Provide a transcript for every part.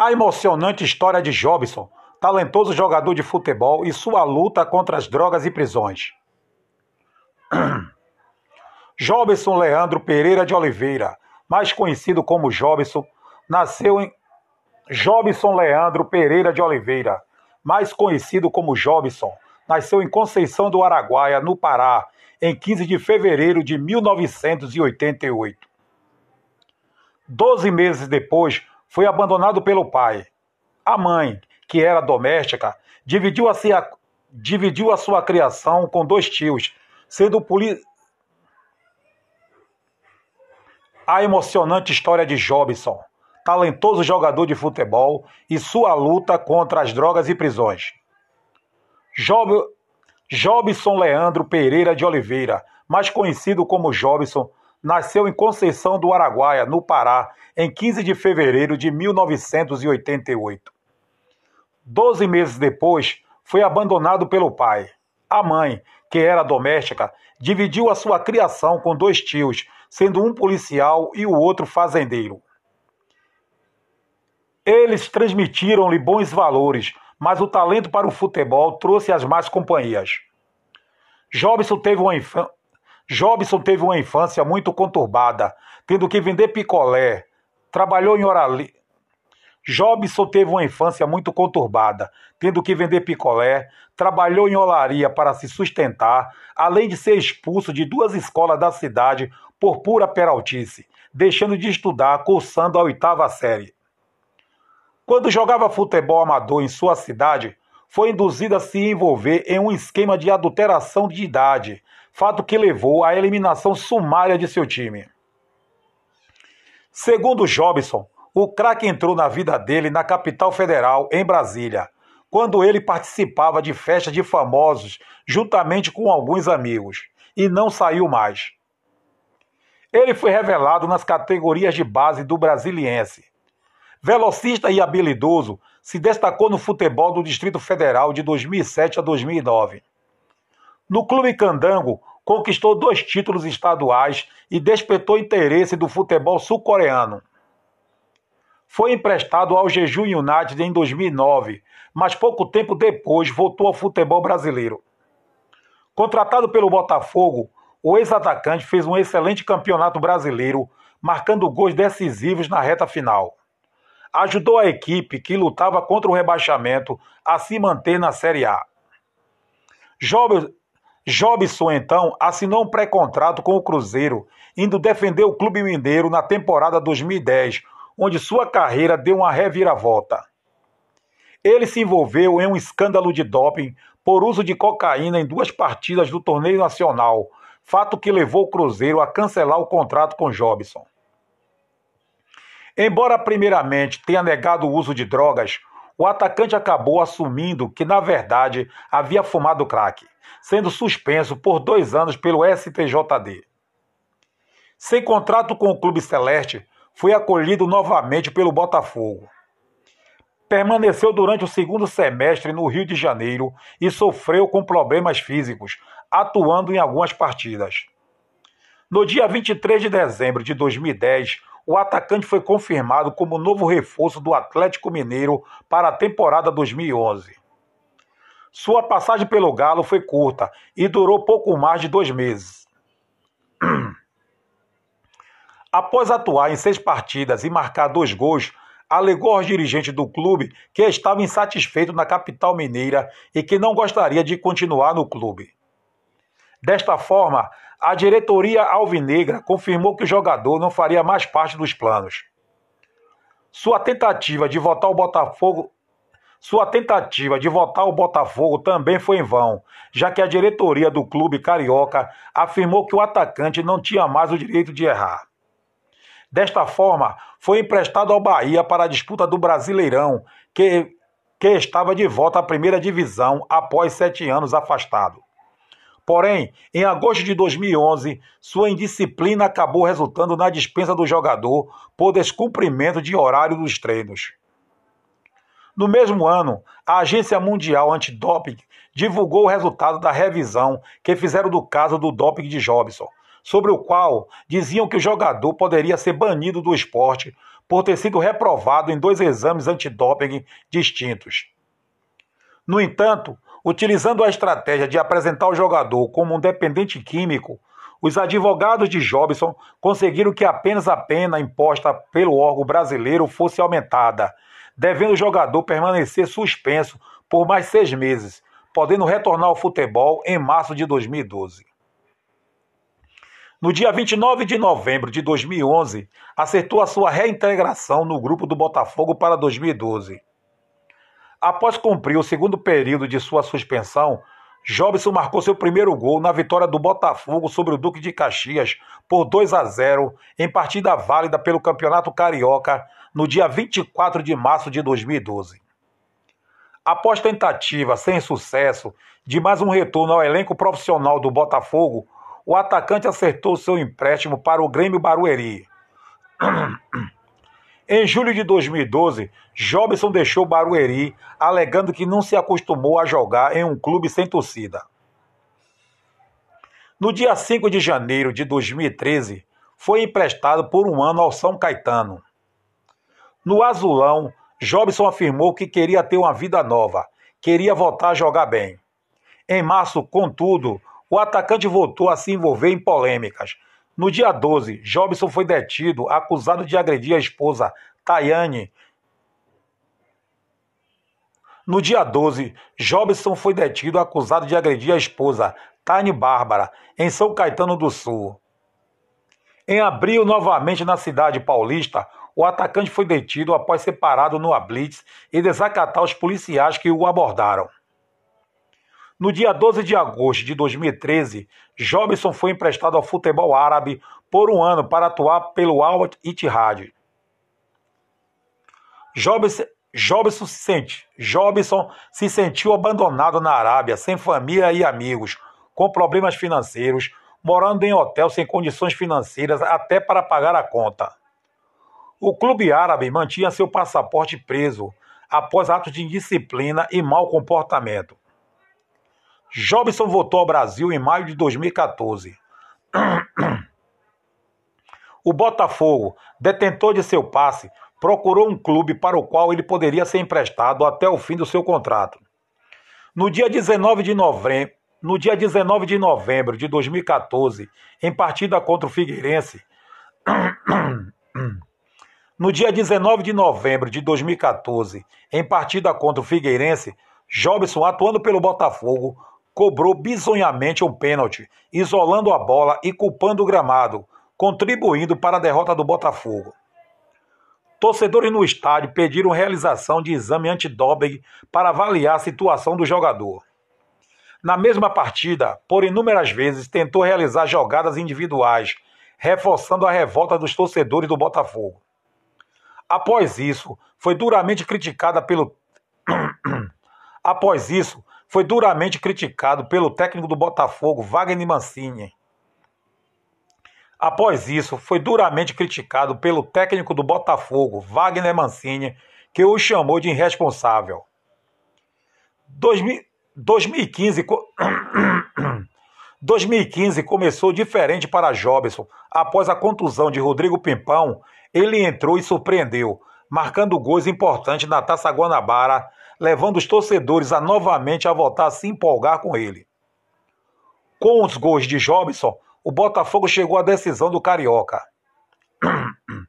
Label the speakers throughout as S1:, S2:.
S1: A emocionante história de Jobson, talentoso jogador de futebol e sua luta contra as drogas e prisões. Jobson Leandro Pereira de Oliveira, mais conhecido como Jobson, nasceu em Jobson Leandro Pereira de Oliveira, mais conhecido como Jobson, nasceu em Conceição do Araguaia, no Pará, em 15 de fevereiro de 1988. Doze meses depois, foi abandonado pelo pai. A mãe, que era doméstica, dividiu a, sua, dividiu a sua criação com dois tios, sendo poli... a emocionante história de Jobson, talentoso jogador de futebol e sua luta contra as drogas e prisões. Job... Jobson Leandro Pereira de Oliveira, mais conhecido como Jobson, nasceu em Conceição do Araguaia, no Pará, em 15 de fevereiro de 1988. Doze meses depois, foi abandonado pelo pai. A mãe, que era doméstica, dividiu a sua criação com dois tios, sendo um policial e o outro fazendeiro. Eles transmitiram-lhe bons valores, mas o talento para o futebol trouxe as más companhias. Jobson teve uma. Jobson teve uma infância muito conturbada, tendo que vender picolé. Trabalhou em Orali. Jobson teve uma infância muito conturbada, tendo que vender picolé, trabalhou em olaria para se sustentar, além de ser expulso de duas escolas da cidade por pura peraltice, deixando de estudar, cursando a oitava série. Quando jogava futebol amador em sua cidade, foi induzido a se envolver em um esquema de adulteração de idade, fato que levou à eliminação sumária de seu time. Segundo Jobson, o craque entrou na vida dele na capital federal, em Brasília, quando ele participava de festas de famosos juntamente com alguns amigos, e não saiu mais. Ele foi revelado nas categorias de base do Brasiliense. Velocista e habilidoso, se destacou no futebol do Distrito Federal de 2007 a 2009. No Clube Candango, conquistou dois títulos estaduais e despertou interesse do futebol sul-coreano. Foi emprestado ao Jeju United em 2009, mas pouco tempo depois voltou ao futebol brasileiro. Contratado pelo Botafogo, o ex-atacante fez um excelente campeonato brasileiro, marcando gols decisivos na reta final. Ajudou a equipe que lutava contra o rebaixamento a se manter na Série A. Jobson, então, assinou um pré-contrato com o Cruzeiro, indo defender o Clube Mineiro na temporada 2010, onde sua carreira deu uma reviravolta. Ele se envolveu em um escândalo de doping por uso de cocaína em duas partidas do torneio nacional, fato que levou o Cruzeiro a cancelar o contrato com Jobson. Embora primeiramente tenha negado o uso de drogas, o atacante acabou assumindo que, na verdade, havia fumado crack sendo suspenso por dois anos pelo STJD. Sem contrato com o Clube Celeste, foi acolhido novamente pelo Botafogo. Permaneceu durante o segundo semestre no Rio de Janeiro e sofreu com problemas físicos, atuando em algumas partidas. No dia 23 de dezembro de 2010, o atacante foi confirmado como novo reforço do Atlético Mineiro para a temporada 2011. Sua passagem pelo Galo foi curta e durou pouco mais de dois meses. Após atuar em seis partidas e marcar dois gols, alegou aos dirigentes do clube que estava insatisfeito na capital mineira e que não gostaria de continuar no clube. Desta forma, a diretoria alvinegra confirmou que o jogador não faria mais parte dos planos. Sua tentativa de voltar ao Botafogo sua tentativa de votar o Botafogo também foi em vão, já que a diretoria do clube carioca afirmou que o atacante não tinha mais o direito de errar. Desta forma, foi emprestado ao Bahia para a disputa do Brasileirão, que, que estava de volta à primeira divisão após sete anos afastado. Porém, em agosto de 2011, sua indisciplina acabou resultando na dispensa do jogador por descumprimento de horário dos treinos. No mesmo ano, a Agência Mundial Antidoping divulgou o resultado da revisão que fizeram do caso do doping de Jobson, sobre o qual diziam que o jogador poderia ser banido do esporte por ter sido reprovado em dois exames antidoping distintos. No entanto, utilizando a estratégia de apresentar o jogador como um dependente químico, os advogados de Jobson conseguiram que apenas a pena imposta pelo órgão brasileiro fosse aumentada, devendo o jogador permanecer suspenso por mais seis meses, podendo retornar ao futebol em março de 2012. No dia 29 de novembro de 2011, acertou a sua reintegração no grupo do Botafogo para 2012. Após cumprir o segundo período de sua suspensão, Jobson marcou seu primeiro gol na vitória do Botafogo sobre o Duque de Caxias por 2 a 0 em partida válida pelo Campeonato Carioca no dia 24 de março de 2012. Após tentativa sem sucesso de mais um retorno ao elenco profissional do Botafogo, o atacante acertou seu empréstimo para o Grêmio Barueri. Em julho de 2012, Jobson deixou Barueri, alegando que não se acostumou a jogar em um clube sem torcida. No dia 5 de janeiro de 2013, foi emprestado por um ano ao São Caetano. No Azulão, Jobson afirmou que queria ter uma vida nova, queria voltar a jogar bem. Em março, contudo, o atacante voltou a se envolver em polêmicas. No dia 12, Jobson foi detido, acusado de agredir a esposa, Tayane. No dia 12, Jobson foi detido, acusado de agredir a esposa, Tane Bárbara, em São Caetano do Sul. Em abril, novamente na cidade paulista, o atacante foi detido após ser parado no Ablitz e desacatar os policiais que o abordaram. No dia 12 de agosto de 2013, Jobson foi emprestado ao futebol árabe por um ano para atuar pelo Al Ittihad. Jobson, Jobson, se sente, Jobson se sentiu abandonado na Arábia, sem família e amigos, com problemas financeiros, morando em hotel sem condições financeiras até para pagar a conta. O clube árabe mantinha seu passaporte preso após atos de indisciplina e mau comportamento. Jobson voltou ao Brasil em maio de 2014. O Botafogo, detentor de seu passe, procurou um clube para o qual ele poderia ser emprestado até o fim do seu contrato. No dia 19 de novembro, no dia 19 de novembro de 2014, em partida contra o Figueirense, no dia 19 de novembro de 2014, em partida contra o Figueirense, Jobson, atuando pelo Botafogo, cobrou bizonhamente um pênalti, isolando a bola e culpando o gramado, contribuindo para a derrota do Botafogo. Torcedores no estádio pediram realização de exame antidoping para avaliar a situação do jogador. Na mesma partida, por inúmeras vezes tentou realizar jogadas individuais, reforçando a revolta dos torcedores do Botafogo. Após isso, foi duramente criticada pelo Após isso, foi duramente criticado pelo técnico do Botafogo, Wagner Mancini. Após isso, foi duramente criticado pelo técnico do Botafogo, Wagner Mancini, que o chamou de irresponsável. 2015, 2015 começou diferente para Jobson. Após a contusão de Rodrigo Pimpão, ele entrou e surpreendeu, marcando gols importantes na Taça Guanabara levando os torcedores a novamente a voltar a se empolgar com ele. Com os gols de Jobson, o Botafogo chegou à decisão do Carioca.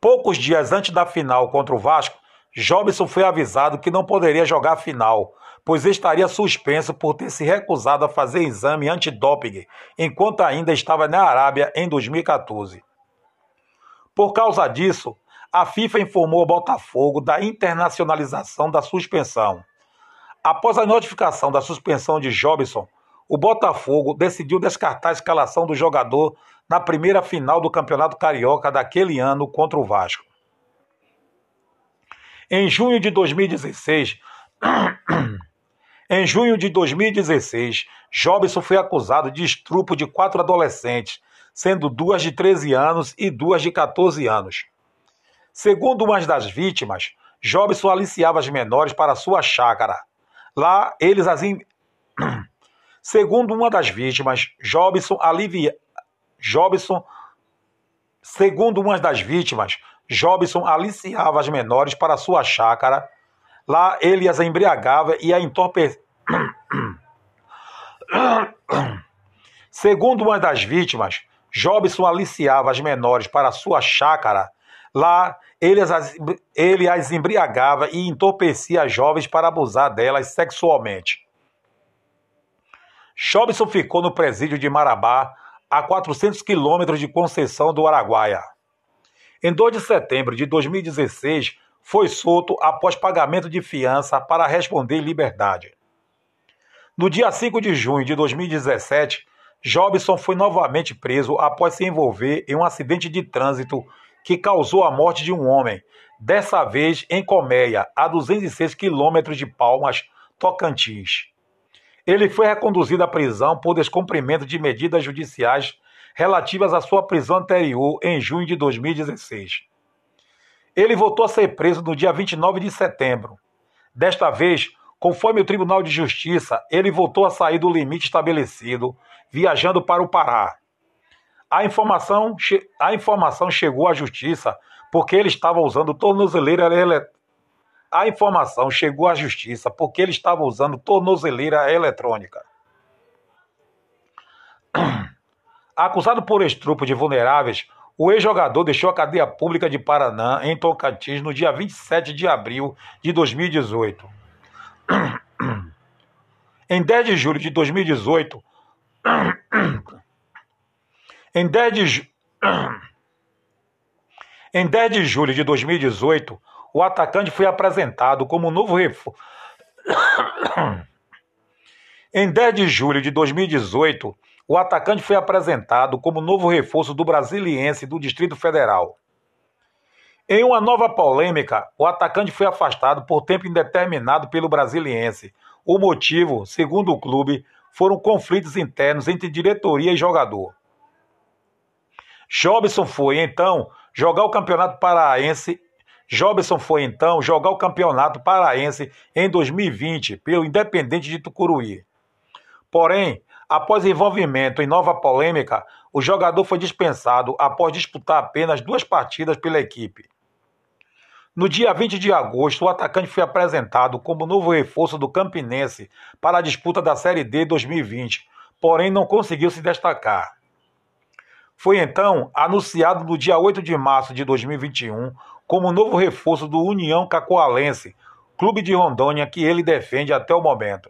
S1: Poucos dias antes da final contra o Vasco, Jobson foi avisado que não poderia jogar a final, pois estaria suspenso por ter se recusado a fazer exame antidoping enquanto ainda estava na Arábia em 2014. Por causa disso, a FIFA informou ao Botafogo da internacionalização da suspensão. Após a notificação da suspensão de Jobson, o Botafogo decidiu descartar a escalação do jogador na primeira final do Campeonato Carioca daquele ano contra o Vasco. Em junho de 2016, em junho de 2016, Jobson foi acusado de estrupo de quatro adolescentes, sendo duas de 13 anos e duas de 14 anos. Segundo uma das vítimas, Jobson aliciava as menores para sua chácara. Lá, eles as. In... Segundo uma das vítimas, Jobson alivia. Jobson. Segundo uma das vítimas, Jobson aliciava as menores para sua chácara. Lá ele as embriagava e a entorpecia. Segundo uma das vítimas, Jobson aliciava as menores para sua chácara. Lá ele as, ele as embriagava e entorpecia as jovens para abusar delas sexualmente. Jobson ficou no presídio de Marabá, a 400 quilômetros de Conceição do Araguaia. Em 2 de setembro de 2016, foi solto após pagamento de fiança para responder liberdade. No dia 5 de junho de 2017, Jobson foi novamente preso após se envolver em um acidente de trânsito que causou a morte de um homem, dessa vez em Colmeia, a 206 quilômetros de Palmas, Tocantins. Ele foi reconduzido à prisão por descumprimento de medidas judiciais relativas à sua prisão anterior em junho de 2016. Ele voltou a ser preso no dia 29 de setembro. Desta vez, conforme o Tribunal de Justiça, ele voltou a sair do limite estabelecido, viajando para o Pará. A informação, a informação chegou à Justiça porque ele estava usando tornozeleira eletrônica. A informação chegou à Justiça porque ele estava usando tornozeleira eletrônica. Acusado por estrupo de vulneráveis, o ex-jogador deixou a cadeia pública de Paraná, em Tocantins, no dia 27 de abril de 2018. Em 10 de julho de 2018, em 10 de, em 10 de julho de 2018, o atacante foi apresentado como novo reforço. em 10 de julho de 2018, o atacante foi apresentado como novo reforço do Brasiliense do Distrito Federal. Em uma nova polêmica, o atacante foi afastado por tempo indeterminado pelo Brasiliense. O motivo, segundo o clube, foram conflitos internos entre diretoria e jogador. Jobson foi então jogar o Campeonato Paraense. Jobson foi então jogar o Campeonato Paraense em 2020 pelo Independente de Tucuruí. Porém, Após envolvimento em nova polêmica, o jogador foi dispensado após disputar apenas duas partidas pela equipe. No dia 20 de agosto, o atacante foi apresentado como novo reforço do Campinense para a disputa da Série D 2020, porém não conseguiu se destacar. Foi então anunciado no dia 8 de março de 2021 como novo reforço do União Cacoalense, clube de Rondônia que ele defende até o momento.